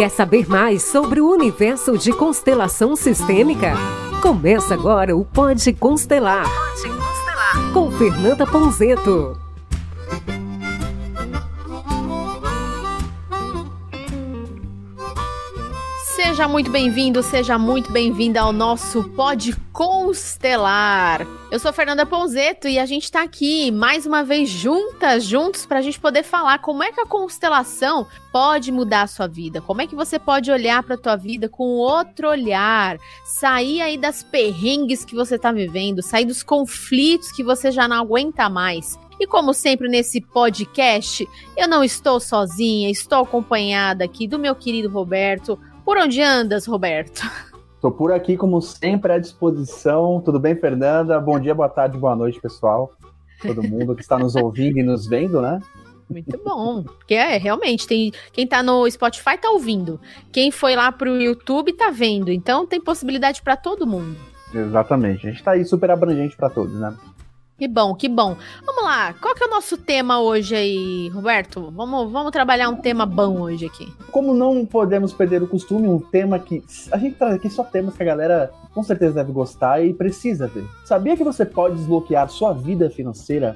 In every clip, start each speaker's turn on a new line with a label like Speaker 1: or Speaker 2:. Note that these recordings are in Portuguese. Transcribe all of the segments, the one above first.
Speaker 1: Quer saber mais sobre o universo de constelação sistêmica? Começa agora o Pode Constelar. Pode Constelar. Com Fernanda Ponzeto.
Speaker 2: Seja muito bem-vindo, seja muito bem-vinda ao nosso Pod Constelar. Eu sou Fernanda Ponzeto e a gente está aqui mais uma vez juntas, juntos, para a gente poder falar como é que a constelação pode mudar a sua vida, como é que você pode olhar para a tua vida com outro olhar, sair aí das perrengues que você está vivendo, sair dos conflitos que você já não aguenta mais. E como sempre nesse podcast, eu não estou sozinha, estou acompanhada aqui do meu querido Roberto, por onde andas, Roberto?
Speaker 3: Estou por aqui, como sempre, à disposição. Tudo bem, Fernanda? Bom dia, boa tarde, boa noite, pessoal. Todo mundo que está nos ouvindo e nos vendo, né?
Speaker 2: Muito bom. Porque é, realmente, tem quem está no Spotify está ouvindo. Quem foi lá para o YouTube está vendo. Então tem possibilidade para todo mundo.
Speaker 3: Exatamente. A gente está aí super abrangente para todos, né?
Speaker 2: Que bom, que bom. Vamos lá, qual que é o nosso tema hoje aí, Roberto? Vamos, vamos trabalhar um tema bom hoje aqui.
Speaker 3: Como não podemos perder o costume, um tema que a gente traz aqui só temas que a galera com certeza deve gostar e precisa ver. Sabia que você pode desbloquear sua vida financeira?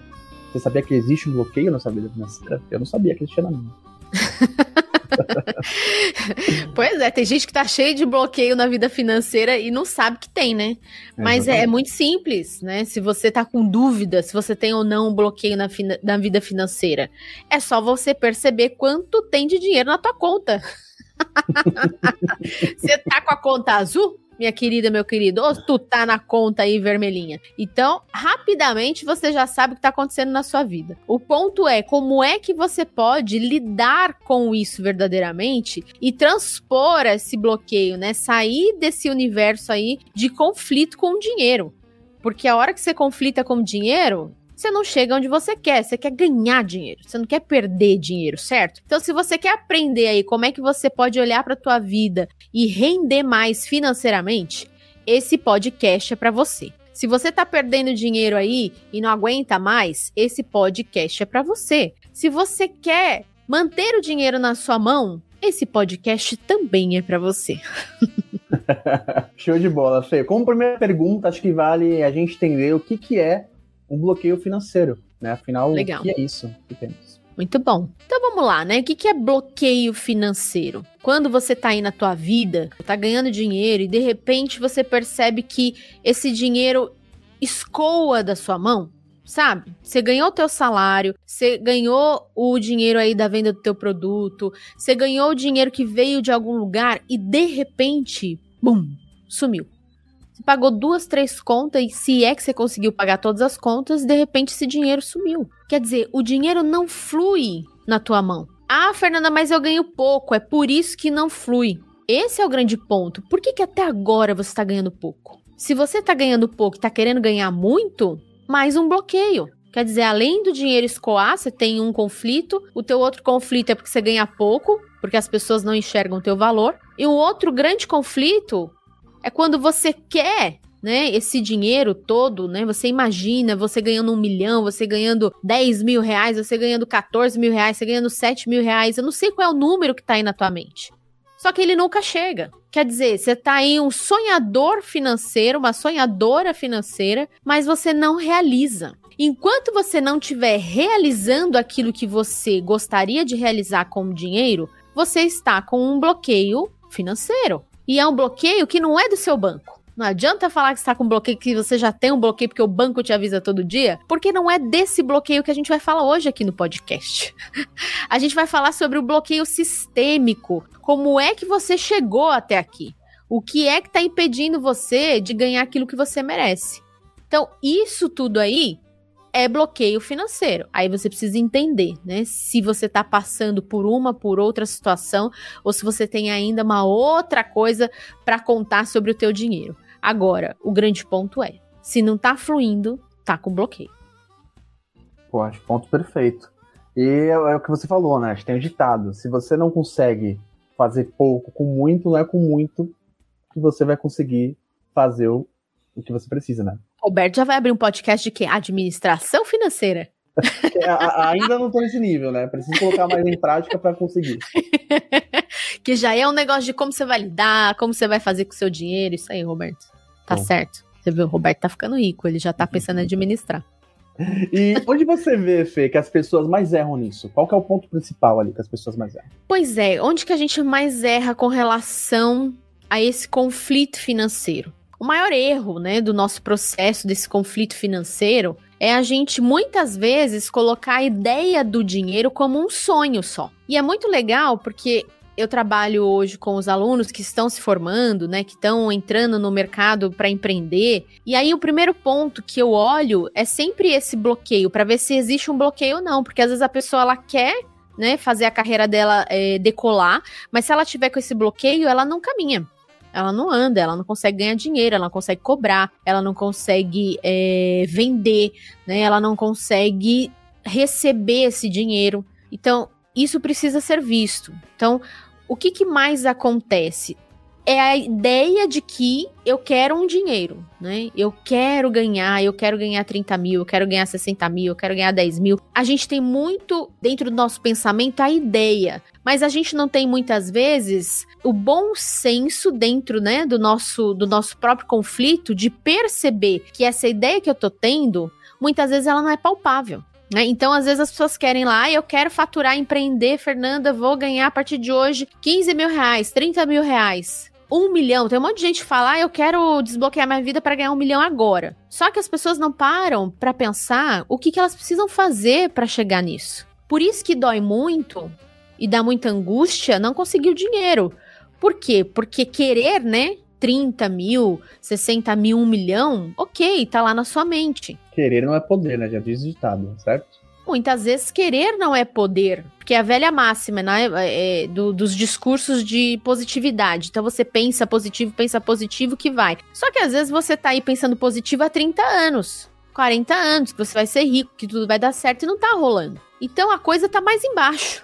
Speaker 3: Você sabia que existe um bloqueio na sua vida financeira? Eu não sabia que existia na minha.
Speaker 2: pois é, tem gente que tá cheio de bloqueio na vida financeira e não sabe que tem, né? Mas é, é, muito simples, né? Se você tá com dúvida se você tem ou não um bloqueio na, na vida financeira, é só você perceber quanto tem de dinheiro na tua conta. você tá com a conta azul? Minha querida, meu querido, ou tu tá na conta aí vermelhinha. Então, rapidamente você já sabe o que tá acontecendo na sua vida. O ponto é como é que você pode lidar com isso verdadeiramente e transpor esse bloqueio, né? Sair desse universo aí de conflito com o dinheiro. Porque a hora que você conflita com o dinheiro, você não chega onde você quer, você quer ganhar dinheiro, você não quer perder dinheiro, certo? Então, se você quer aprender aí como é que você pode olhar para a tua vida e render mais financeiramente, esse podcast é para você. Se você tá perdendo dinheiro aí e não aguenta mais, esse podcast é para você. Se você quer manter o dinheiro na sua mão, esse podcast também é para você.
Speaker 3: Show de bola, Fê. Como primeira pergunta, acho que vale a gente entender o que, que é um bloqueio financeiro, né? Afinal, Legal. o que é isso que temos?
Speaker 2: Muito bom. Então vamos lá, né? O que, é bloqueio financeiro? Quando você tá aí na tua vida, tá ganhando dinheiro e de repente você percebe que esse dinheiro escoa da sua mão, sabe? Você ganhou o teu salário, você ganhou o dinheiro aí da venda do teu produto, você ganhou o dinheiro que veio de algum lugar e de repente, bum, sumiu. Você pagou duas, três contas e se é que você conseguiu pagar todas as contas, de repente esse dinheiro sumiu. Quer dizer, o dinheiro não flui na tua mão. Ah, Fernanda, mas eu ganho pouco, é por isso que não flui. Esse é o grande ponto. Por que, que até agora você está ganhando pouco? Se você está ganhando pouco e está querendo ganhar muito, mais um bloqueio. Quer dizer, além do dinheiro escoar, você tem um conflito, o teu outro conflito é porque você ganha pouco, porque as pessoas não enxergam o teu valor. E o outro grande conflito é quando você quer né, esse dinheiro todo, né? Você imagina você ganhando um milhão, você ganhando 10 mil reais, você ganhando 14 mil reais, você ganhando 7 mil reais. Eu não sei qual é o número que tá aí na tua mente. Só que ele nunca chega. Quer dizer, você tá aí um sonhador financeiro, uma sonhadora financeira, mas você não realiza. Enquanto você não estiver realizando aquilo que você gostaria de realizar com o dinheiro, você está com um bloqueio financeiro. E é um bloqueio que não é do seu banco. Não adianta falar que está com bloqueio, que você já tem um bloqueio porque o banco te avisa todo dia, porque não é desse bloqueio que a gente vai falar hoje aqui no podcast. a gente vai falar sobre o bloqueio sistêmico. Como é que você chegou até aqui? O que é que está impedindo você de ganhar aquilo que você merece? Então, isso tudo aí é bloqueio financeiro. Aí você precisa entender, né? Se você está passando por uma, por outra situação, ou se você tem ainda uma outra coisa para contar sobre o teu dinheiro. Agora, o grande ponto é, se não está fluindo, tá com bloqueio.
Speaker 3: Pô, acho ponto perfeito. E é, é o que você falou, né? Acho que tem um ditado. Se você não consegue fazer pouco com muito, não é com muito que você vai conseguir fazer o, o que você precisa, né?
Speaker 2: Roberto já vai abrir um podcast de quê? Administração financeira.
Speaker 3: É, ainda não tô nesse nível, né? Preciso colocar mais em prática para conseguir.
Speaker 2: que já é um negócio de como você vai lidar, como você vai fazer com o seu dinheiro. Isso aí, Roberto. Tá Bom. certo. Você viu, o Roberto tá ficando rico, ele já tá pensando em administrar.
Speaker 3: E onde você vê, Fê, que as pessoas mais erram nisso? Qual que é o ponto principal ali que as pessoas mais erram?
Speaker 2: Pois é, onde que a gente mais erra com relação a esse conflito financeiro? O maior erro, né, do nosso processo desse conflito financeiro é a gente muitas vezes colocar a ideia do dinheiro como um sonho só. E é muito legal porque eu trabalho hoje com os alunos que estão se formando, né, que estão entrando no mercado para empreender. E aí o primeiro ponto que eu olho é sempre esse bloqueio para ver se existe um bloqueio ou não, porque às vezes a pessoa ela quer né, fazer a carreira dela é, decolar, mas se ela tiver com esse bloqueio, ela não caminha. Ela não anda, ela não consegue ganhar dinheiro, ela não consegue cobrar, ela não consegue é, vender, né? Ela não consegue receber esse dinheiro. Então, isso precisa ser visto. Então, o que, que mais acontece? É a ideia de que eu quero um dinheiro, né? Eu quero ganhar, eu quero ganhar 30 mil, eu quero ganhar 60 mil, eu quero ganhar 10 mil. A gente tem muito dentro do nosso pensamento a ideia, mas a gente não tem muitas vezes o bom senso dentro, né, do nosso, do nosso próprio conflito de perceber que essa ideia que eu tô tendo, muitas vezes ela não é palpável. Né? Então, às vezes as pessoas querem lá, ah, eu quero faturar, empreender, Fernanda, vou ganhar a partir de hoje 15 mil reais, 30 mil reais. Um milhão, tem um monte de gente que fala, ah, eu quero desbloquear minha vida para ganhar um milhão agora. Só que as pessoas não param para pensar o que, que elas precisam fazer para chegar nisso. Por isso que dói muito e dá muita angústia não conseguir o dinheiro. Por quê? Porque querer, né? 30 mil, 60 mil, 1 milhão, ok, tá lá na sua mente.
Speaker 3: Querer não é poder, né? Já diz ditado, certo?
Speaker 2: Muitas vezes querer não é poder, porque é a velha máxima, né? É, do, dos discursos de positividade. Então você pensa positivo, pensa positivo que vai. Só que às vezes você tá aí pensando positivo há 30 anos. 40 anos, que você vai ser rico, que tudo vai dar certo e não tá rolando. Então a coisa tá mais embaixo.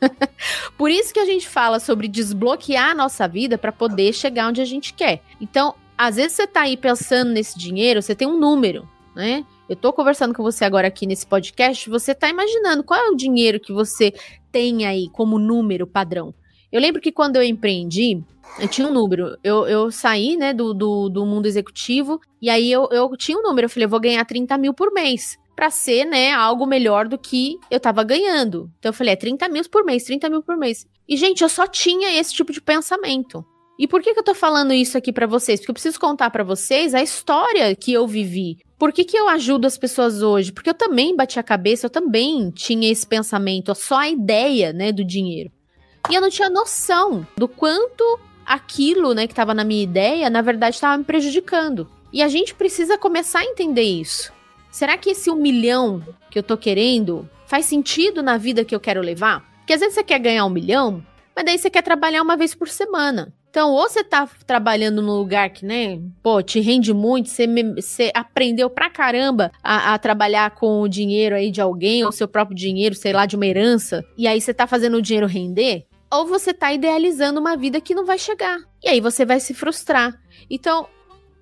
Speaker 2: Por isso que a gente fala sobre desbloquear a nossa vida para poder chegar onde a gente quer. Então, às vezes você tá aí pensando nesse dinheiro, você tem um número, né? Eu tô conversando com você agora aqui nesse podcast, você tá imaginando qual é o dinheiro que você tem aí como número padrão. Eu lembro que quando eu empreendi, eu tinha um número. Eu, eu saí, né, do, do, do mundo executivo, e aí eu, eu tinha um número. Eu falei, eu vou ganhar 30 mil por mês para ser, né, algo melhor do que eu tava ganhando. Então eu falei, é 30 mil por mês, 30 mil por mês. E, gente, eu só tinha esse tipo de pensamento. E por que, que eu tô falando isso aqui para vocês? Porque eu preciso contar para vocês a história que eu vivi. Por que, que eu ajudo as pessoas hoje? Porque eu também bati a cabeça, eu também tinha esse pensamento, só a ideia, né, do dinheiro. E eu não tinha noção do quanto aquilo, né, que estava na minha ideia, na verdade estava me prejudicando. E a gente precisa começar a entender isso. Será que esse um milhão que eu tô querendo faz sentido na vida que eu quero levar? Porque às vezes você quer ganhar um milhão, mas daí você quer trabalhar uma vez por semana. Então, ou você tá trabalhando num lugar que, né, pô, te rende muito, você, você aprendeu pra caramba a, a, trabalhar com o dinheiro aí de alguém, ou seu próprio dinheiro, sei lá, de uma herança, e aí você tá fazendo o dinheiro render, ou você tá idealizando uma vida que não vai chegar. E aí você vai se frustrar. Então,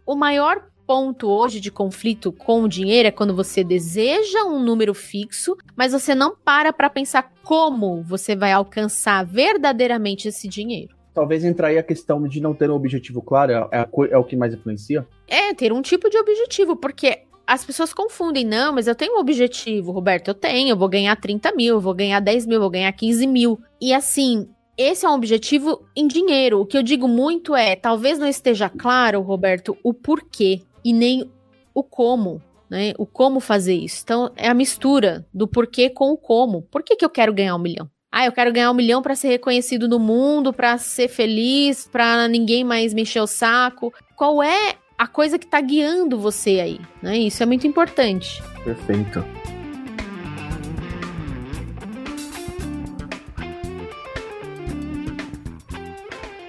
Speaker 2: o maior ponto hoje de conflito com o dinheiro é quando você deseja um número fixo, mas você não para para pensar como você vai alcançar verdadeiramente esse dinheiro.
Speaker 3: Talvez entrar aí a questão de não ter um objetivo claro é, é, é o que mais influencia?
Speaker 2: É, ter um tipo de objetivo, porque as pessoas confundem, não, mas eu tenho um objetivo, Roberto, eu tenho, eu vou ganhar 30 mil, eu vou ganhar 10 mil, eu vou ganhar 15 mil. E assim, esse é um objetivo em dinheiro. O que eu digo muito é, talvez não esteja claro, Roberto, o porquê e nem o como, né? O como fazer isso. Então, é a mistura do porquê com o como. Por que, que eu quero ganhar um milhão? Ah, eu quero ganhar um milhão para ser reconhecido no mundo, para ser feliz, para ninguém mais me encher o saco. Qual é a coisa que tá guiando você aí? Né? Isso é muito importante.
Speaker 3: Perfeito.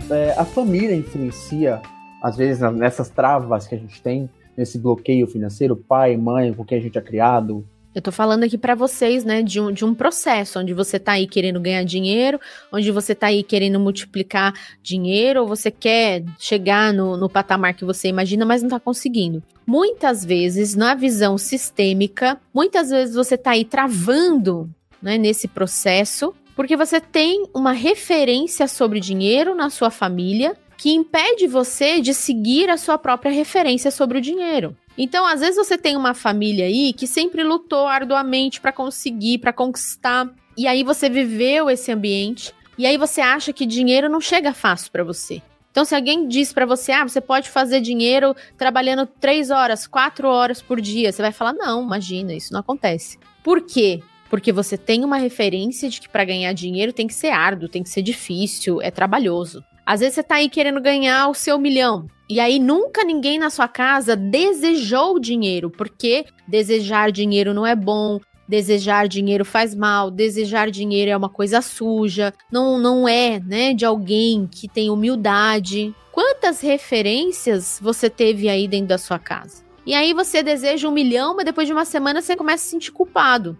Speaker 3: É, a família influencia às vezes, nessas travas que a gente tem, nesse bloqueio financeiro, pai, mãe, com quem a gente é criado.
Speaker 2: Eu tô falando aqui para vocês, né, de um, de um processo onde você tá aí querendo ganhar dinheiro, onde você tá aí querendo multiplicar dinheiro, ou você quer chegar no, no patamar que você imagina, mas não tá conseguindo. Muitas vezes, na visão sistêmica, muitas vezes você tá aí travando, né, nesse processo, Porque você tem uma referência sobre dinheiro na sua família que impede você de seguir a sua própria referência sobre o dinheiro. Então, às vezes você tem uma família aí que sempre lutou arduamente para conseguir, para conquistar, e aí você viveu esse ambiente, e aí você acha que dinheiro não chega fácil para você. Então, se alguém diz para você, ah, você pode fazer dinheiro trabalhando três horas, quatro horas por dia, você vai falar, não, imagina, isso não acontece. Por quê? Porque você tem uma referência de que para ganhar dinheiro tem que ser árduo, tem que ser difícil, é trabalhoso. Às vezes você tá aí querendo ganhar o seu milhão. E aí nunca ninguém na sua casa desejou dinheiro, porque desejar dinheiro não é bom, desejar dinheiro faz mal, desejar dinheiro é uma coisa suja, não não é, né, de alguém que tem humildade. Quantas referências você teve aí dentro da sua casa? E aí você deseja um milhão, mas depois de uma semana você começa a se sentir culpado.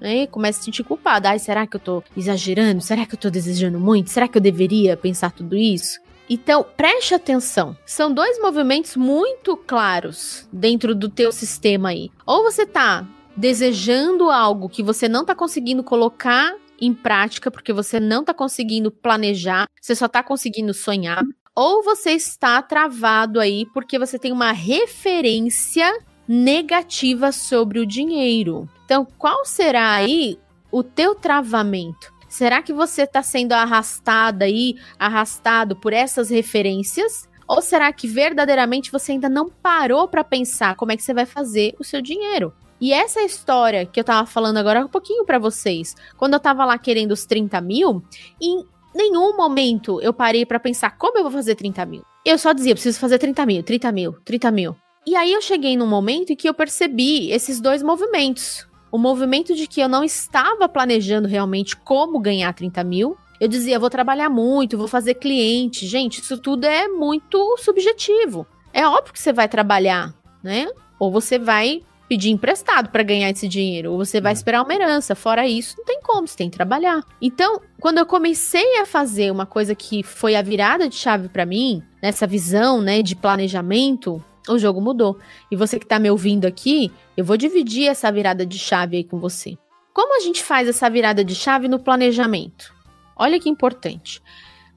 Speaker 2: Né? Começa a se sentir culpado. Ai, será que eu tô exagerando? Será que eu tô desejando muito? Será que eu deveria pensar tudo isso? Então, preste atenção. São dois movimentos muito claros dentro do teu sistema aí. Ou você tá desejando algo que você não tá conseguindo colocar em prática porque você não tá conseguindo planejar, você só tá conseguindo sonhar, ou você está travado aí porque você tem uma referência negativa sobre o dinheiro. Então, qual será aí o teu travamento? Será que você está sendo arrastada aí, arrastado por essas referências? Ou será que verdadeiramente você ainda não parou para pensar como é que você vai fazer o seu dinheiro? E essa história que eu tava falando agora um pouquinho para vocês, quando eu tava lá querendo os 30 mil, em nenhum momento eu parei para pensar como eu vou fazer 30 mil. Eu só dizia, preciso fazer 30 mil, 30 mil, 30 mil. E aí eu cheguei num momento em que eu percebi esses dois movimentos. O movimento de que eu não estava planejando realmente como ganhar 30 mil. Eu dizia, vou trabalhar muito, vou fazer cliente. Gente, isso tudo é muito subjetivo. É óbvio que você vai trabalhar, né? Ou você vai pedir emprestado para ganhar esse dinheiro, ou você vai uhum. esperar uma herança. Fora isso, não tem como, você tem que trabalhar. Então, quando eu comecei a fazer uma coisa que foi a virada de chave para mim, nessa visão, né, de planejamento, o jogo mudou. E você que está me ouvindo aqui, eu vou dividir essa virada de chave aí com você. Como a gente faz essa virada de chave no planejamento? Olha que importante.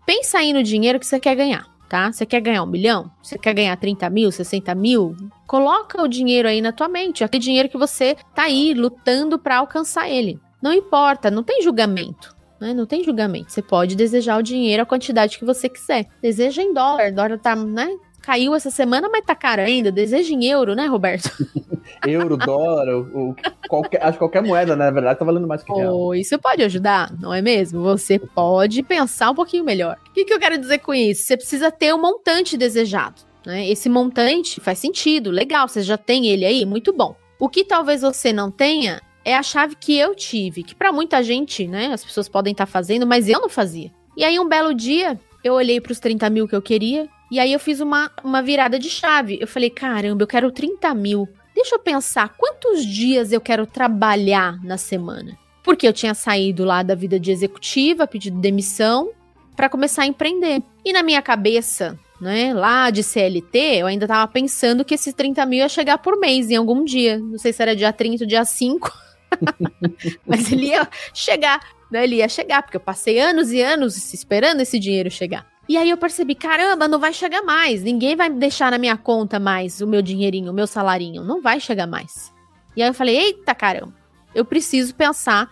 Speaker 2: Pensa aí no dinheiro que você quer ganhar, tá? Você quer ganhar um milhão? Você quer ganhar 30 mil, 60 mil? Coloca o dinheiro aí na tua mente, aquele dinheiro que você tá aí lutando para alcançar ele. Não importa, não tem julgamento. Né? Não tem julgamento. Você pode desejar o dinheiro, a quantidade que você quiser. Deseja em dólar. Dólar tá, né? Caiu essa semana, mas tá caro ainda. Deseja em euro, né, Roberto?
Speaker 3: euro, dólar, o, qualquer, acho que qualquer moeda, né, na verdade, tá valendo mais que real.
Speaker 2: Oh, isso pode ajudar, não é mesmo? Você pode pensar um pouquinho melhor. O que, que eu quero dizer com isso? Você precisa ter um montante desejado. Né? Esse montante faz sentido, legal, você já tem ele aí, muito bom. O que talvez você não tenha é a chave que eu tive, que para muita gente, né, as pessoas podem estar tá fazendo, mas eu não fazia. E aí, um belo dia, eu olhei para os 30 mil que eu queria e aí eu fiz uma, uma virada de chave. Eu falei, caramba, eu quero 30 mil. Deixa eu pensar quantos dias eu quero trabalhar na semana. Porque eu tinha saído lá da vida de executiva, pedido demissão, para começar a empreender. E na minha cabeça, né, lá de CLT, eu ainda tava pensando que esses 30 mil ia chegar por mês em algum dia. Não sei se era dia 30 ou dia 5. Mas ele ia chegar, né? Ele ia chegar, porque eu passei anos e anos esperando esse dinheiro chegar. E aí eu percebi, caramba, não vai chegar mais. Ninguém vai deixar na minha conta mais o meu dinheirinho, o meu salarinho. Não vai chegar mais. E aí eu falei, eita caramba, eu preciso pensar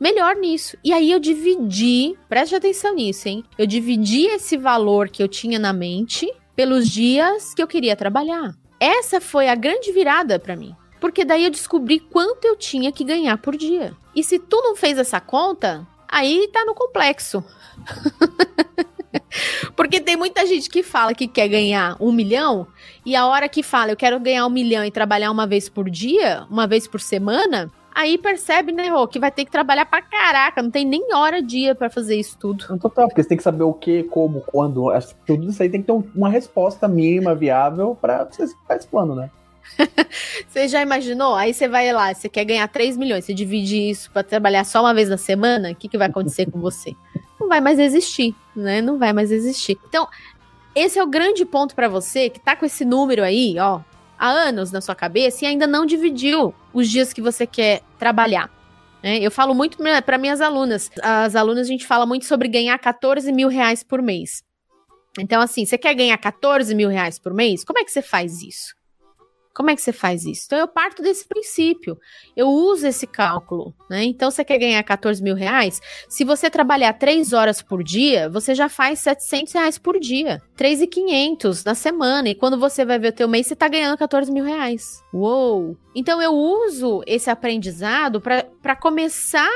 Speaker 2: melhor nisso. E aí eu dividi, preste atenção nisso, hein? Eu dividi esse valor que eu tinha na mente pelos dias que eu queria trabalhar. Essa foi a grande virada para mim. Porque daí eu descobri quanto eu tinha que ganhar por dia. E se tu não fez essa conta, aí tá no complexo. Porque tem muita gente que fala que quer ganhar um milhão, e a hora que fala, eu quero ganhar um milhão e trabalhar uma vez por dia, uma vez por semana, aí percebe, né, Rô, que vai ter que trabalhar pra caraca, não tem nem hora dia para fazer isso tudo.
Speaker 3: Total, porque você tem que saber o que, como, quando, tudo isso aí tem que ter uma resposta mínima, viável, pra você fazer esse plano, né?
Speaker 2: você já imaginou? Aí você vai lá, você quer ganhar 3 milhões, você divide isso para trabalhar só uma vez na semana, o que, que vai acontecer com você? Não vai mais existir, né? Não vai mais existir. Então, esse é o grande ponto para você que tá com esse número aí, ó, há anos na sua cabeça e ainda não dividiu os dias que você quer trabalhar. É, eu falo muito para minhas alunas. As alunas, a gente fala muito sobre ganhar 14 mil reais por mês. Então, assim, você quer ganhar 14 mil reais por mês? Como é que você faz isso? Como é que você faz isso? Então, eu parto desse princípio. Eu uso esse cálculo, né? Então, você quer ganhar 14 mil reais? Se você trabalhar 3 horas por dia, você já faz 700 reais por dia. 3,500 na semana. E quando você vai ver o teu mês, você tá ganhando 14 mil reais. Uou! Então, eu uso esse aprendizado para começar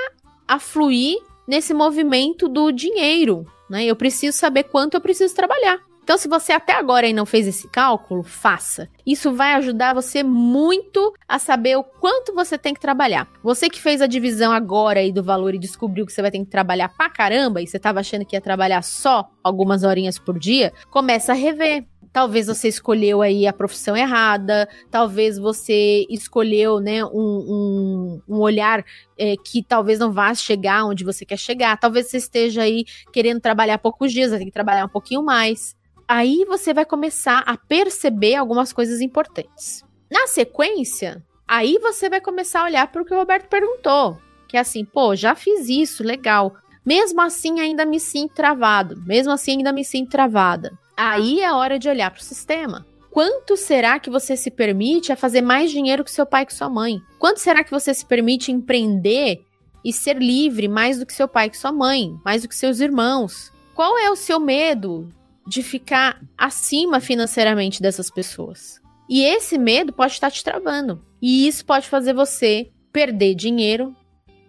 Speaker 2: a fluir nesse movimento do dinheiro, né? Eu preciso saber quanto eu preciso trabalhar. Então, se você até agora não fez esse cálculo, faça. Isso vai ajudar você muito a saber o quanto você tem que trabalhar. Você que fez a divisão agora aí do valor e descobriu que você vai ter que trabalhar pra caramba e você estava achando que ia trabalhar só algumas horinhas por dia, começa a rever. Talvez você escolheu aí a profissão errada, talvez você escolheu, né, um, um, um olhar é, que talvez não vá chegar onde você quer chegar, talvez você esteja aí querendo trabalhar poucos dias, vai ter que trabalhar um pouquinho mais aí você vai começar a perceber algumas coisas importantes. Na sequência, aí você vai começar a olhar para o que o Roberto perguntou, que é assim, pô, já fiz isso, legal. Mesmo assim ainda me sinto travado, mesmo assim ainda me sinto travada. Aí é hora de olhar para o sistema. Quanto será que você se permite a fazer mais dinheiro que seu pai e que sua mãe? Quanto será que você se permite empreender e ser livre mais do que seu pai e que sua mãe, mais do que seus irmãos? Qual é o seu medo de ficar acima financeiramente dessas pessoas. E esse medo pode estar te travando. E isso pode fazer você perder dinheiro,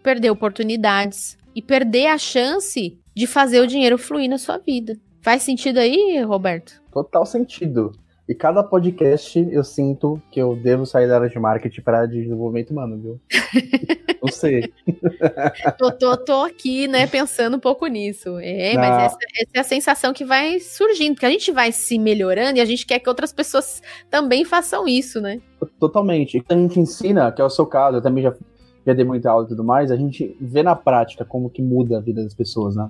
Speaker 2: perder oportunidades e perder a chance de fazer o dinheiro fluir na sua vida. Faz sentido aí, Roberto?
Speaker 3: Total sentido. E cada podcast eu sinto que eu devo sair da área de marketing para de desenvolvimento humano, viu? Não sei.
Speaker 2: tô, tô, tô, aqui, né, pensando um pouco nisso. É, mas ah. essa, essa, é a sensação que vai surgindo, porque a gente vai se melhorando e a gente quer que outras pessoas também façam isso, né?
Speaker 3: Totalmente. A gente ensina, que é o seu caso, eu também já, já dei muita aula e tudo mais, a gente vê na prática como que muda a vida das pessoas, né?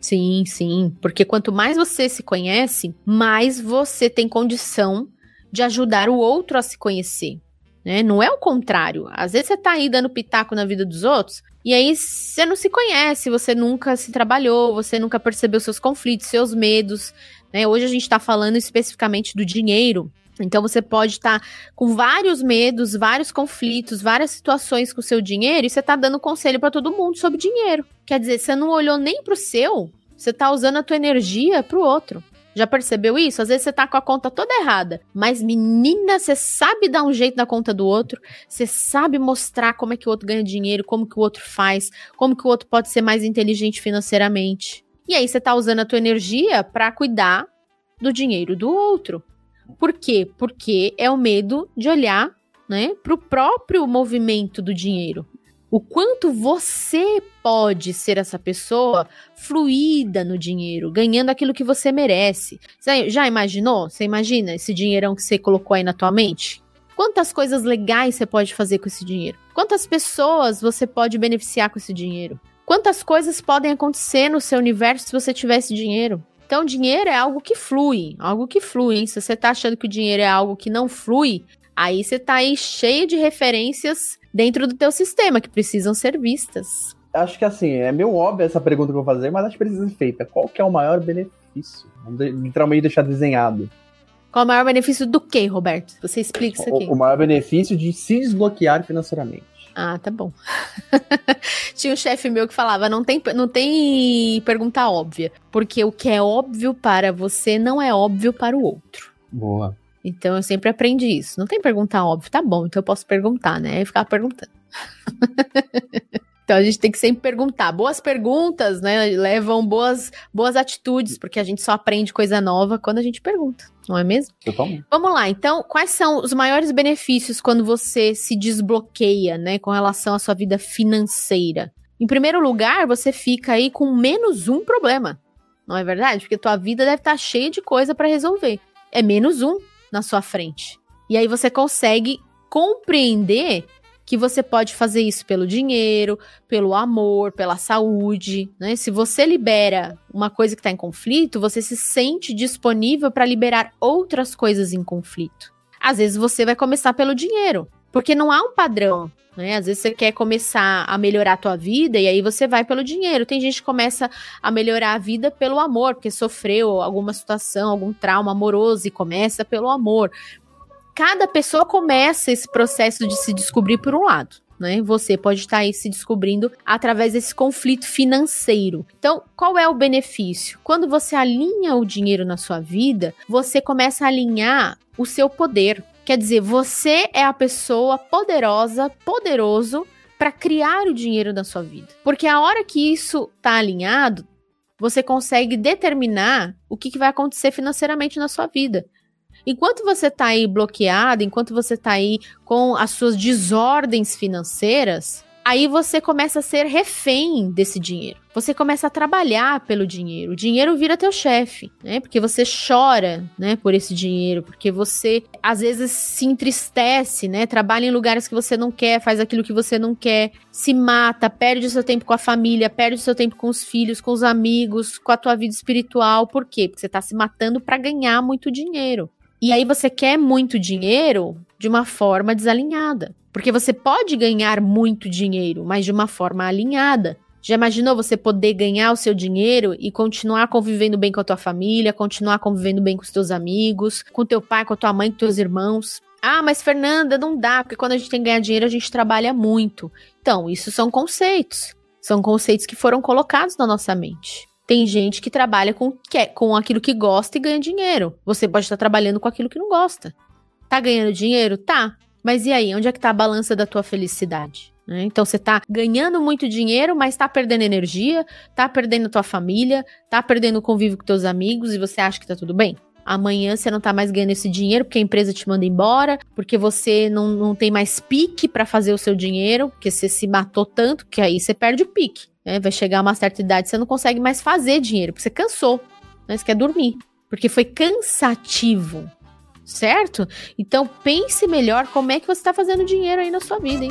Speaker 2: Sim, sim. Porque quanto mais você se conhece, mais você tem condição de ajudar o outro a se conhecer. Né? Não é o contrário. Às vezes você tá aí dando pitaco na vida dos outros, e aí você não se conhece, você nunca se trabalhou, você nunca percebeu seus conflitos, seus medos. Né? Hoje a gente está falando especificamente do dinheiro. Então você pode estar tá com vários medos, vários conflitos, várias situações com o seu dinheiro e você está dando conselho para todo mundo sobre dinheiro. Quer dizer, você não olhou nem para o seu, você está usando a tua energia para o outro. Já percebeu isso? Às vezes você tá com a conta toda errada, mas menina, você sabe dar um jeito na conta do outro, você sabe mostrar como é que o outro ganha dinheiro, como que o outro faz, como que o outro pode ser mais inteligente financeiramente. E aí você tá usando a tua energia para cuidar do dinheiro do outro. Por quê? Porque é o medo de olhar, né, para o próprio movimento do dinheiro. O quanto você pode ser essa pessoa fluida no dinheiro, ganhando aquilo que você merece. Você já imaginou? Você imagina esse dinheirão que você colocou aí na tua mente? Quantas coisas legais você pode fazer com esse dinheiro? Quantas pessoas você pode beneficiar com esse dinheiro? Quantas coisas podem acontecer no seu universo se você tivesse dinheiro? Então, dinheiro é algo que flui, algo que flui. Hein? Se você tá achando que o dinheiro é algo que não flui, aí você tá aí cheio de referências dentro do teu sistema que precisam ser vistas.
Speaker 3: Acho que assim, é meio óbvio essa pergunta que eu vou fazer, mas acho que precisa ser feita. Qual que é o maior benefício? Vamos literalmente deixar desenhado.
Speaker 2: Qual o maior benefício do que, Roberto? Você explica isso aqui.
Speaker 3: O, o maior benefício de se desbloquear financeiramente.
Speaker 2: Ah, tá bom. Tinha um chefe meu que falava: não tem, não tem pergunta óbvia, porque o que é óbvio para você não é óbvio para o outro.
Speaker 3: Boa.
Speaker 2: Então eu sempre aprendi isso. Não tem pergunta óbvia, tá bom, então eu posso perguntar, né? Eu ficava perguntando. Então a gente tem que sempre perguntar. Boas perguntas, né? Levam boas, boas atitudes, porque a gente só aprende coisa nova quando a gente pergunta, não é mesmo?
Speaker 3: Totalmente.
Speaker 2: Vamos lá, então, quais são os maiores benefícios quando você se desbloqueia, né, com relação à sua vida financeira? Em primeiro lugar, você fica aí com menos um problema. Não é verdade? Porque tua vida deve estar cheia de coisa para resolver. É menos um na sua frente. E aí você consegue compreender que você pode fazer isso pelo dinheiro, pelo amor, pela saúde, né? Se você libera uma coisa que está em conflito, você se sente disponível para liberar outras coisas em conflito. Às vezes você vai começar pelo dinheiro, Porque não há um padrão. Né? Às vezes você quer começar a melhorar a tua vida e aí você vai pelo dinheiro. Tem gente que começa a melhorar a vida pelo amor, porque sofreu alguma situação, algum trauma amoroso e começa pelo amor. Cada pessoa começa esse processo de se descobrir por um lado. Né? Você pode estar aí se descobrindo através desse conflito financeiro. Então, qual é o benefício? Quando você alinha o dinheiro na sua vida, você começa a alinhar o seu poder. Quer dizer, você é a pessoa poderosa, poderoso para criar o dinheiro da sua vida. Porque a hora que isso está alinhado, você consegue determinar o que, que vai acontecer financeiramente na sua vida. Enquanto você está aí bloqueado, enquanto você está aí com as suas desordens financeiras, aí você começa a ser refém desse dinheiro. Você começa a trabalhar pelo dinheiro. O dinheiro vira teu chefe, né? Porque você chora, né, por esse dinheiro, porque você às vezes se entristece, né? Trabalha em lugares que você não quer, faz aquilo que você não quer, se mata, perde o seu tempo com a família, perde o seu tempo com os filhos, com os amigos, com a tua vida espiritual. Por quê? Porque você está se matando para ganhar muito dinheiro. E aí você quer muito dinheiro de uma forma desalinhada. Porque você pode ganhar muito dinheiro, mas de uma forma alinhada. Já imaginou você poder ganhar o seu dinheiro e continuar convivendo bem com a tua família, continuar convivendo bem com os teus amigos, com teu pai, com a tua mãe, com teus irmãos? Ah, mas Fernanda, não dá, porque quando a gente tem que ganhar dinheiro, a gente trabalha muito. Então, isso são conceitos. São conceitos que foram colocados na nossa mente. Tem gente que trabalha com, que, com aquilo que gosta e ganha dinheiro. Você pode estar trabalhando com aquilo que não gosta. Tá ganhando dinheiro? Tá. Mas e aí, onde é que tá a balança da tua felicidade? Né? Então você tá ganhando muito dinheiro, mas tá perdendo energia, tá perdendo tua família, tá perdendo o convívio com teus amigos e você acha que tá tudo bem? Amanhã você não tá mais ganhando esse dinheiro porque a empresa te manda embora, porque você não, não tem mais pique para fazer o seu dinheiro, porque você se matou tanto que aí você perde o pique. Né? Vai chegar uma certa idade, você não consegue mais fazer dinheiro, porque você cansou, né? Você quer dormir, porque foi cansativo certo? Então pense melhor como é que você está fazendo dinheiro aí na sua vida, hein?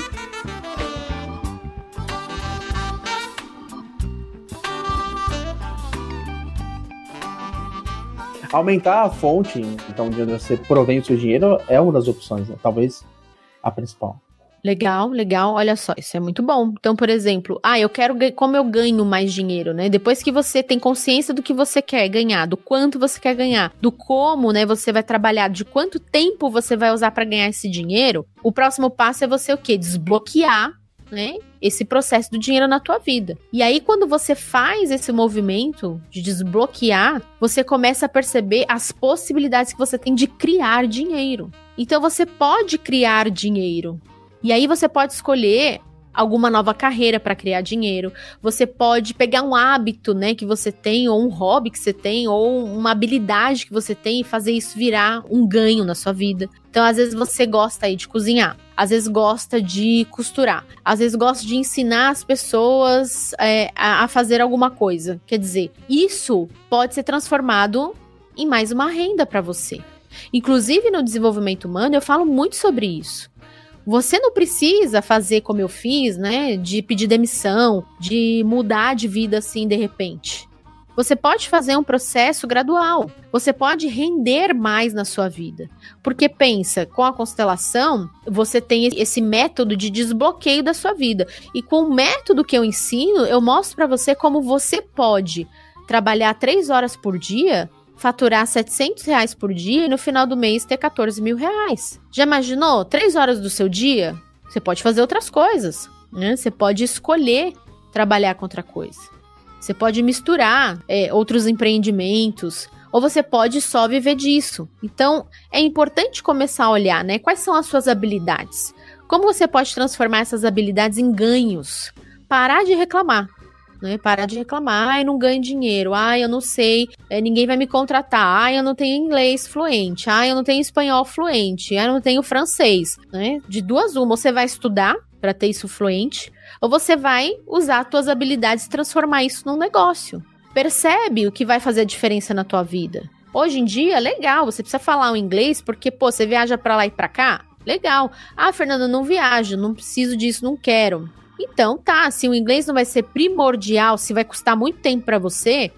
Speaker 3: Aumentar a fonte, então, de onde você provém o seu dinheiro é uma das opções, né? talvez a principal.
Speaker 2: Legal, legal. Olha só, isso é muito bom. Então, por exemplo, ah, eu quero como eu ganho mais dinheiro, né? Depois que você tem consciência do que você quer ganhar, do quanto você quer ganhar, do como, né, você vai trabalhar, de quanto tempo você vai usar para ganhar esse dinheiro, o próximo passo é você o quê? Desbloquear né, esse processo do dinheiro na tua vida. E aí, quando você faz esse movimento de desbloquear, você começa a perceber as possibilidades que você tem de criar dinheiro. Então, você pode criar dinheiro. E aí você pode escolher alguma nova carreira para criar dinheiro. Você pode pegar um hábito, né, que você tem ou um hobby que você tem ou uma habilidade que você tem e fazer isso virar um ganho na sua vida. Então, às vezes você gosta aí de cozinhar, às vezes gosta de costurar, às vezes gosta de ensinar as pessoas é, a, a fazer alguma coisa. Quer dizer, isso pode ser transformado em mais uma renda para você. Inclusive no desenvolvimento humano, eu falo muito sobre isso. Você não precisa fazer como eu fiz, né? De pedir demissão, de mudar de vida assim de repente. Você pode fazer um processo gradual. Você pode render mais na sua vida. Porque pensa, com a constelação, você tem esse método de desbloqueio da sua vida. E com o método que eu ensino, eu mostro para você como você pode trabalhar três horas por dia faturar 700 reais por dia e no final do mês ter 14 mil reais. Já imaginou? Três horas do seu dia? Você pode fazer outras coisas. Né? Você pode escolher trabalhar com outra coisa. Você pode misturar é, outros empreendimentos. Ou você pode só viver disso. Então, é importante começar a olhar, né? Quais são as suas habilidades? Como você pode transformar essas habilidades em ganhos? Parar de reclamar né? Parar de reclamar, ai, não ganho dinheiro, ai, eu não sei, é, ninguém vai me contratar, ai, eu não tenho inglês fluente, ai, eu não tenho espanhol fluente, ai, eu não tenho francês, né? De duas uma, você vai estudar para ter isso fluente, ou você vai usar suas habilidades e transformar isso num negócio. Percebe o que vai fazer a diferença na tua vida. Hoje em dia, legal, você precisa falar o inglês porque, pô, você viaja para lá e para cá? Legal. Ah, Fernanda, não viajo, não preciso disso, não quero. Então, tá, se o inglês não vai ser primordial, se vai custar muito tempo para você,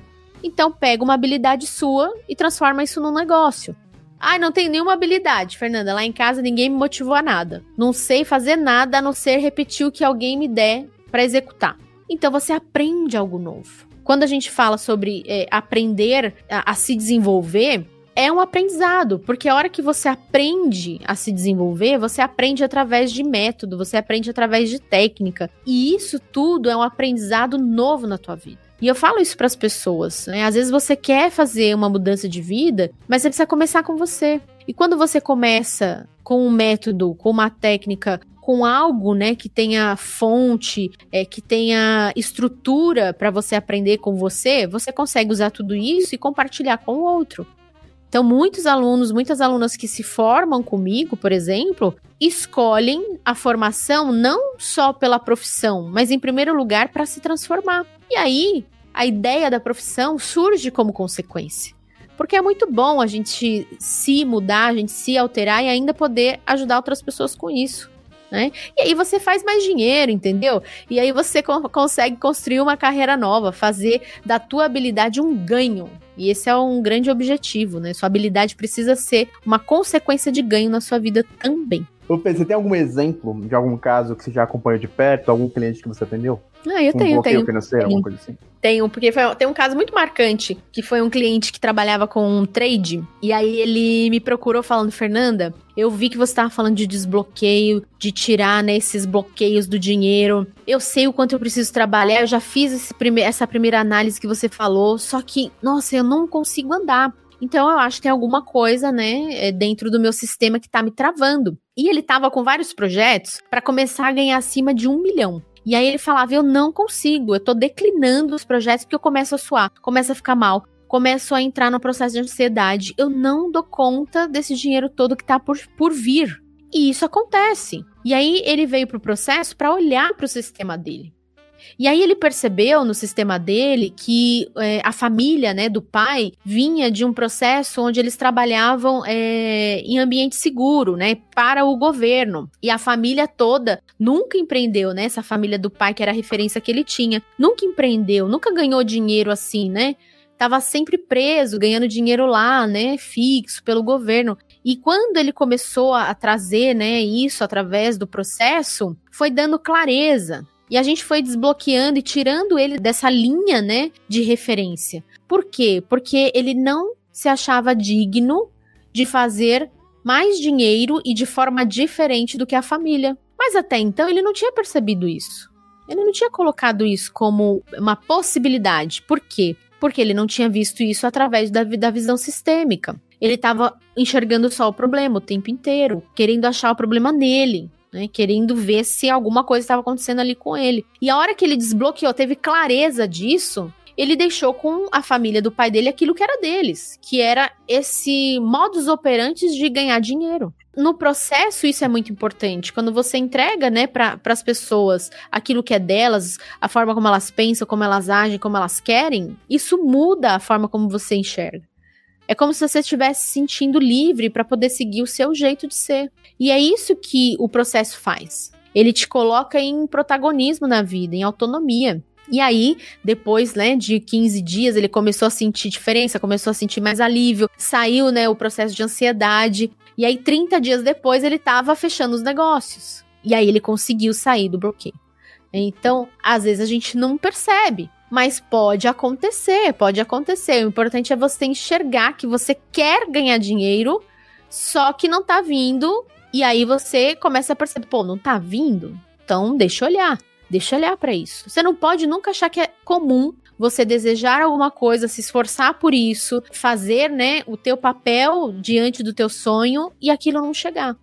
Speaker 2: então pega uma habilidade sua e transforma isso num negócio. Ah, não tenho nenhuma habilidade, Fernanda. Lá em casa ninguém me motivou a nada. Não sei fazer nada a não ser repetir o que alguém me der para executar. Então você aprende algo novo. Quando a gente fala sobre é, aprender a, a se desenvolver, é um aprendizado, porque a hora que você aprende a se desenvolver, você aprende através de método, você aprende através de técnica. E isso tudo é um aprendizado novo na tua vida. E eu falo isso para as pessoas, né? Às vezes você quer fazer uma mudança de vida, mas você precisa começar com você. E quando você começa com um método, com uma técnica, com algo, né, que tenha fonte, é, que tenha estrutura para você aprender com você, você consegue usar tudo isso e compartilhar com o outro. Então, muitos alunos, muitas alunas que se formam comigo, por exemplo, escolhem a formação não só pela profissão, mas em primeiro lugar para se transformar. E aí, a ideia da profissão surge como consequência. Porque é muito bom a gente se mudar, a gente se alterar e ainda poder ajudar outras pessoas com isso. Né? E aí você faz mais dinheiro, entendeu? E aí você co consegue construir uma carreira nova, fazer da tua habilidade um ganho. E esse é um grande objetivo, né? Sua habilidade precisa ser uma consequência de ganho na sua vida também.
Speaker 3: Você tem algum exemplo de algum caso que você já acompanhou de perto, algum cliente que você atendeu?
Speaker 2: Ah, eu um tenho, tenho.
Speaker 3: financeiro, tenho. alguma coisa assim?
Speaker 2: Tenho, porque foi, tem um caso muito marcante, que foi um cliente que trabalhava com um trade, e aí ele me procurou falando, Fernanda, eu vi que você estava falando de desbloqueio, de tirar né, esses bloqueios do dinheiro. Eu sei o quanto eu preciso trabalhar, eu já fiz prime essa primeira análise que você falou, só que, nossa, eu não consigo andar. Então eu acho que tem alguma coisa, né, é, dentro do meu sistema que tá me travando. E ele tava com vários projetos para começar a ganhar acima de um milhão. E aí ele falava: Eu não consigo, eu tô declinando os projetos porque eu começo a suar, começo a ficar mal, começo a entrar no processo de ansiedade. Eu não dou conta desse dinheiro todo que tá por, por vir. E isso acontece. E aí ele veio pro processo para olhar para o sistema dele. E aí ele percebeu no sistema dele que é, a família né, do pai vinha de um processo onde eles trabalhavam é, em ambiente seguro, né, para o governo. E a família toda nunca empreendeu, né? Essa família do pai, que era a referência que ele tinha, nunca empreendeu, nunca ganhou dinheiro assim, né? Tava sempre preso, ganhando dinheiro lá, né, fixo pelo governo. E quando ele começou a trazer, né, isso através do processo, foi dando clareza, e a gente foi desbloqueando e tirando ele dessa linha, né, de referência. Por quê? Porque ele não se achava digno de fazer mais dinheiro e de forma diferente do que a família. Mas até então ele não tinha percebido isso. Ele não tinha colocado isso como uma possibilidade. Por quê? Porque ele não tinha visto isso através da, da visão sistêmica. Ele estava enxergando só o problema o tempo inteiro, querendo achar o problema nele né, querendo ver se alguma coisa estava acontecendo ali com ele. E a hora que ele desbloqueou, teve clareza disso, ele deixou com a família do pai dele aquilo que era deles, que era esse modus operandi de ganhar dinheiro. No processo, isso é muito importante. Quando você entrega, né, para as pessoas aquilo que é delas, a forma como elas pensam, como elas agem, como elas querem, isso muda a forma como você enxerga. É como se você estivesse se sentindo livre para poder seguir o seu jeito de ser. E é isso que o processo faz. Ele te coloca em protagonismo na vida, em autonomia. E aí, depois, né, de 15 dias, ele começou a sentir diferença, começou a sentir mais alívio, saiu, né, o processo de ansiedade. E aí, 30 dias depois, ele estava fechando os negócios. E aí, ele conseguiu sair do bloqueio. Então, às vezes a gente não percebe. Mas pode acontecer, pode acontecer. O importante é você enxergar que você quer ganhar dinheiro, só que não tá vindo. E aí você começa a perceber, pô, não tá vindo? Então deixa olhar. Deixa eu olhar para isso. Você não pode nunca achar que é comum você desejar alguma coisa, se esforçar por isso, fazer, né, o teu papel diante do teu sonho e aquilo não chegar.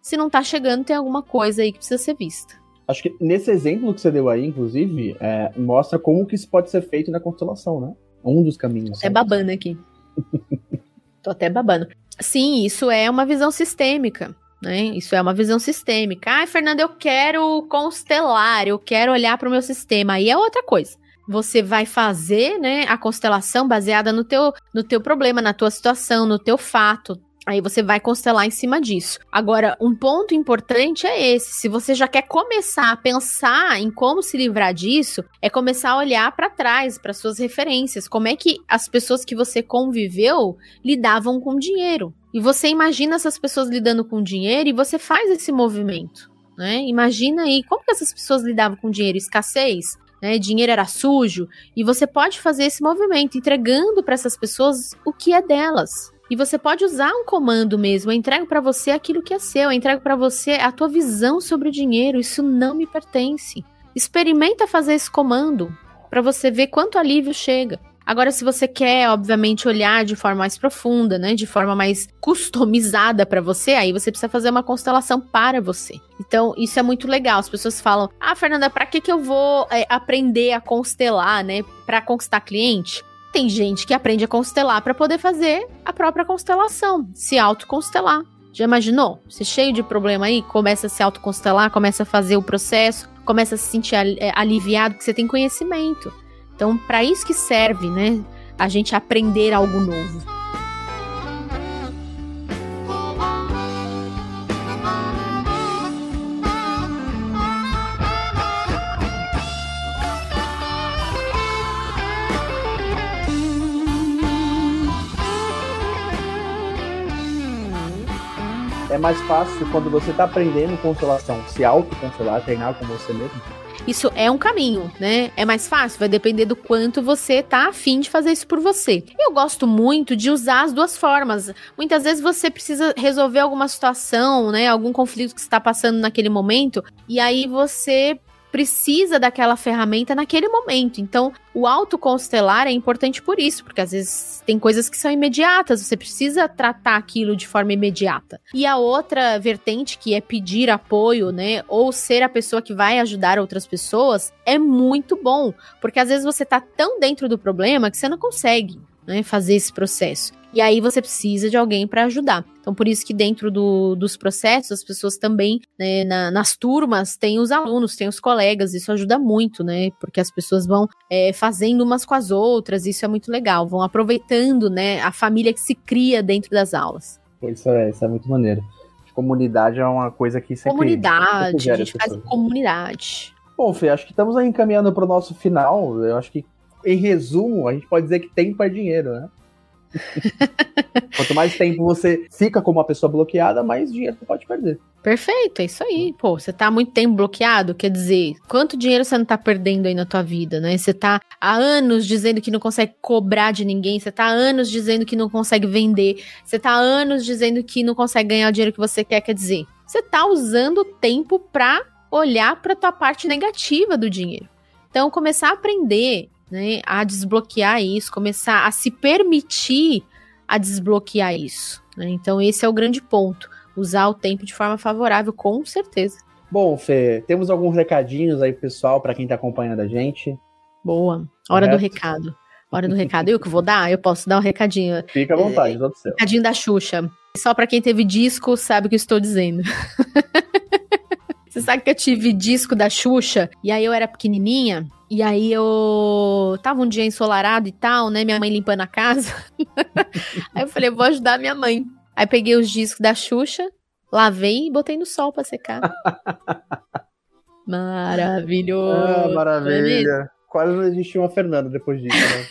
Speaker 2: Se não tá chegando, tem alguma coisa aí que precisa ser vista.
Speaker 3: Acho que nesse exemplo que você deu aí, inclusive, é, mostra como que isso pode ser feito na constelação, né? Um dos caminhos.
Speaker 2: É babando aqui. Tô até babando. Sim, isso é uma visão sistêmica. Né? Isso é uma visão sistêmica. Ai, Fernanda, eu quero constelar, eu quero olhar para o meu sistema. Aí é outra coisa. Você vai fazer, né, a constelação baseada no teu, no teu problema, na tua situação, no teu fato, Aí você vai constelar em cima disso. Agora, um ponto importante é esse: se você já quer começar a pensar em como se livrar disso, é começar a olhar para trás, para suas referências. Como é que as pessoas que você conviveu lidavam com dinheiro? E você imagina essas pessoas lidando com dinheiro e você faz esse movimento. Né? Imagina aí como que essas pessoas lidavam com dinheiro, escassez, né? Dinheiro era sujo e você pode fazer esse movimento entregando para essas pessoas o que é delas. E você pode usar um comando mesmo. Eu entrego para você aquilo que é seu. Eu entrego para você a tua visão sobre o dinheiro. Isso não me pertence. Experimenta fazer esse comando para você ver quanto alívio chega. Agora, se você quer, obviamente, olhar de forma mais profunda, né, de forma mais customizada para você, aí você precisa fazer uma constelação para você. Então, isso é muito legal. As pessoas falam: "Ah, Fernanda, para que que eu vou é, aprender a constelar, né, para conquistar cliente?" Tem gente que aprende a constelar para poder fazer a própria constelação, se autoconstelar. Já imaginou? Você cheio de problema aí, começa a se autoconstelar, começa a fazer o processo, começa a se sentir é, aliviado porque você tem conhecimento. Então, para isso que serve, né? A gente aprender algo novo.
Speaker 3: É mais fácil quando você está aprendendo constelação, se autoconstelar, treinar com você mesmo?
Speaker 2: Isso é um caminho, né? É mais fácil, vai depender do quanto você tá afim de fazer isso por você. Eu gosto muito de usar as duas formas. Muitas vezes você precisa resolver alguma situação, né? Algum conflito que está passando naquele momento, e aí você precisa daquela ferramenta naquele momento. Então, o autoconstelar é importante por isso, porque às vezes tem coisas que são imediatas, você precisa tratar aquilo de forma imediata. E a outra vertente, que é pedir apoio, né, ou ser a pessoa que vai ajudar outras pessoas, é muito bom, porque às vezes você tá tão dentro do problema que você não consegue né, fazer esse processo. E aí você precisa de alguém para ajudar. Então, por isso que dentro do, dos processos, as pessoas também, né, na, nas turmas, tem os alunos, tem os colegas, isso ajuda muito, né? Porque as pessoas vão é, fazendo umas com as outras, isso é muito legal, vão aproveitando, né, a família que se cria dentro das aulas.
Speaker 3: Isso é, isso é muito maneiro. Comunidade é uma coisa que sempre.
Speaker 2: Comunidade, sempre a gente faz comunidade.
Speaker 3: Bom, Fê, acho que estamos aí encaminhando para o nosso final. Eu acho que, em resumo, a gente pode dizer que tempo é dinheiro, né? Quanto mais tempo você fica como uma pessoa bloqueada, mais dinheiro você pode perder.
Speaker 2: Perfeito, é isso aí. Pô, você tá muito tempo bloqueado, quer dizer, quanto dinheiro você não tá perdendo aí na tua vida, né? Você tá há anos dizendo que não consegue cobrar de ninguém, você tá há anos dizendo que não consegue vender, você tá há anos dizendo que não consegue ganhar o dinheiro que você quer, quer dizer, você tá usando o tempo pra olhar pra tua parte negativa do dinheiro. Então, começar a aprender né, a desbloquear isso, começar a se permitir a desbloquear isso. Né? Então, esse é o grande ponto. Usar o tempo de forma favorável, com certeza.
Speaker 3: Bom, Fê, temos alguns recadinhos aí, pessoal, para quem está acompanhando a gente.
Speaker 2: Boa. Hora Correto? do recado. Hora do recado. Eu que vou dar? Eu posso dar um recadinho.
Speaker 3: Fica à vontade, é, céu.
Speaker 2: Recadinho da Xuxa. Só para quem teve disco sabe o que estou dizendo. Sabe que eu tive disco da Xuxa e aí eu era pequenininha e aí eu tava um dia ensolarado e tal, né? Minha mãe limpando a casa. aí eu falei, eu vou ajudar minha mãe. Aí peguei os discos da Xuxa, lavei e botei no sol pra secar. Maravilhoso.
Speaker 3: Ah, maravilha. Quase não existia uma Fernanda depois disso, né?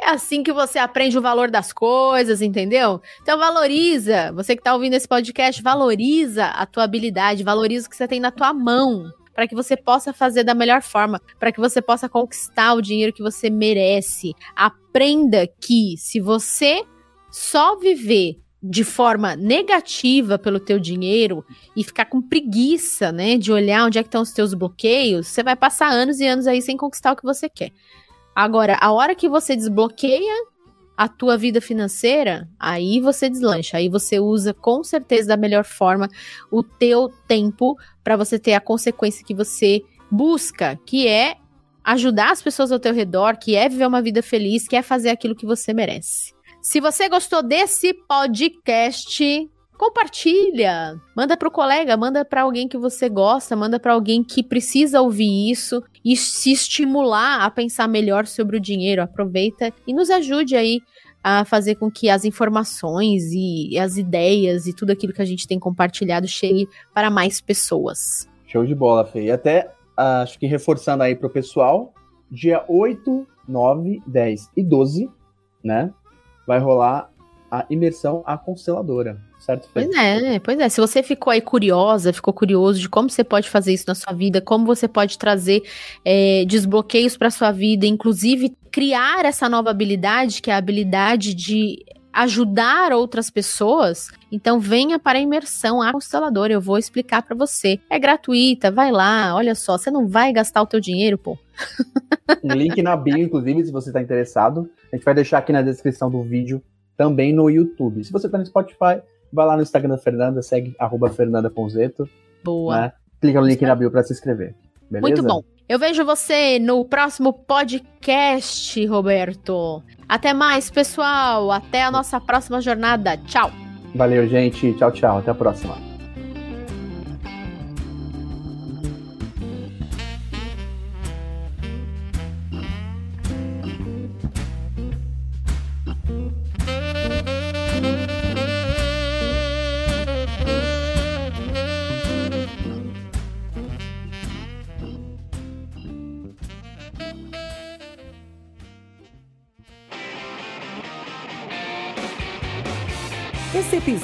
Speaker 2: É assim que você aprende o valor das coisas, entendeu? Então valoriza, você que tá ouvindo esse podcast, valoriza a tua habilidade, valoriza o que você tem na tua mão, para que você possa fazer da melhor forma, para que você possa conquistar o dinheiro que você merece. Aprenda que se você só viver de forma negativa pelo teu dinheiro e ficar com preguiça, né, de olhar onde é que estão os teus bloqueios, você vai passar anos e anos aí sem conquistar o que você quer. Agora, a hora que você desbloqueia a tua vida financeira, aí você deslancha, aí você usa com certeza da melhor forma o teu tempo para você ter a consequência que você busca, que é ajudar as pessoas ao teu redor, que é viver uma vida feliz, que é fazer aquilo que você merece. Se você gostou desse podcast, compartilha, manda para o colega, manda para alguém que você gosta, manda para alguém que precisa ouvir isso e se estimular a pensar melhor sobre o dinheiro. Aproveita e nos ajude aí a fazer com que as informações e as ideias e tudo aquilo que a gente tem compartilhado chegue para mais pessoas.
Speaker 3: Show de bola, Fê. E até acho que reforçando aí pro pessoal, dia 8, 9, 10 e 12, né? Vai rolar a imersão à consteladora, certo?
Speaker 2: Pois é, pois é. Se você ficou aí curiosa, ficou curioso de como você pode fazer isso na sua vida, como você pode trazer é, desbloqueios para sua vida, inclusive criar essa nova habilidade, que é a habilidade de ajudar outras pessoas, então venha para a imersão a consteladora, eu vou explicar para você. É gratuita, vai lá, olha só, você não vai gastar o teu dinheiro, pô.
Speaker 3: Um link na bio, inclusive, se você está interessado. A gente vai deixar aqui na descrição do vídeo, também no YouTube. Se você está no Spotify, vai lá no Instagram da Fernanda, segue arroba Fernanda Ponzeto.
Speaker 2: Boa.
Speaker 3: Né? Clica no link na bio para se inscrever. Beleza?
Speaker 2: Muito bom. Eu vejo você no próximo podcast, Roberto. Até mais, pessoal. Até a nossa próxima jornada. Tchau.
Speaker 3: Valeu, gente. Tchau, tchau. Até a próxima.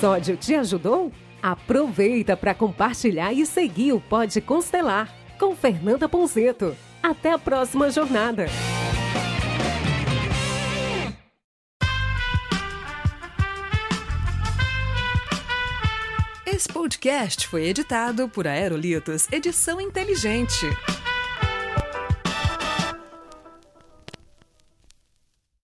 Speaker 1: Episódio te ajudou? Aproveita para compartilhar e seguir o Pode Constelar com Fernanda Ponzeto. Até a próxima jornada.
Speaker 4: Esse podcast foi editado por Aerolitos Edição Inteligente.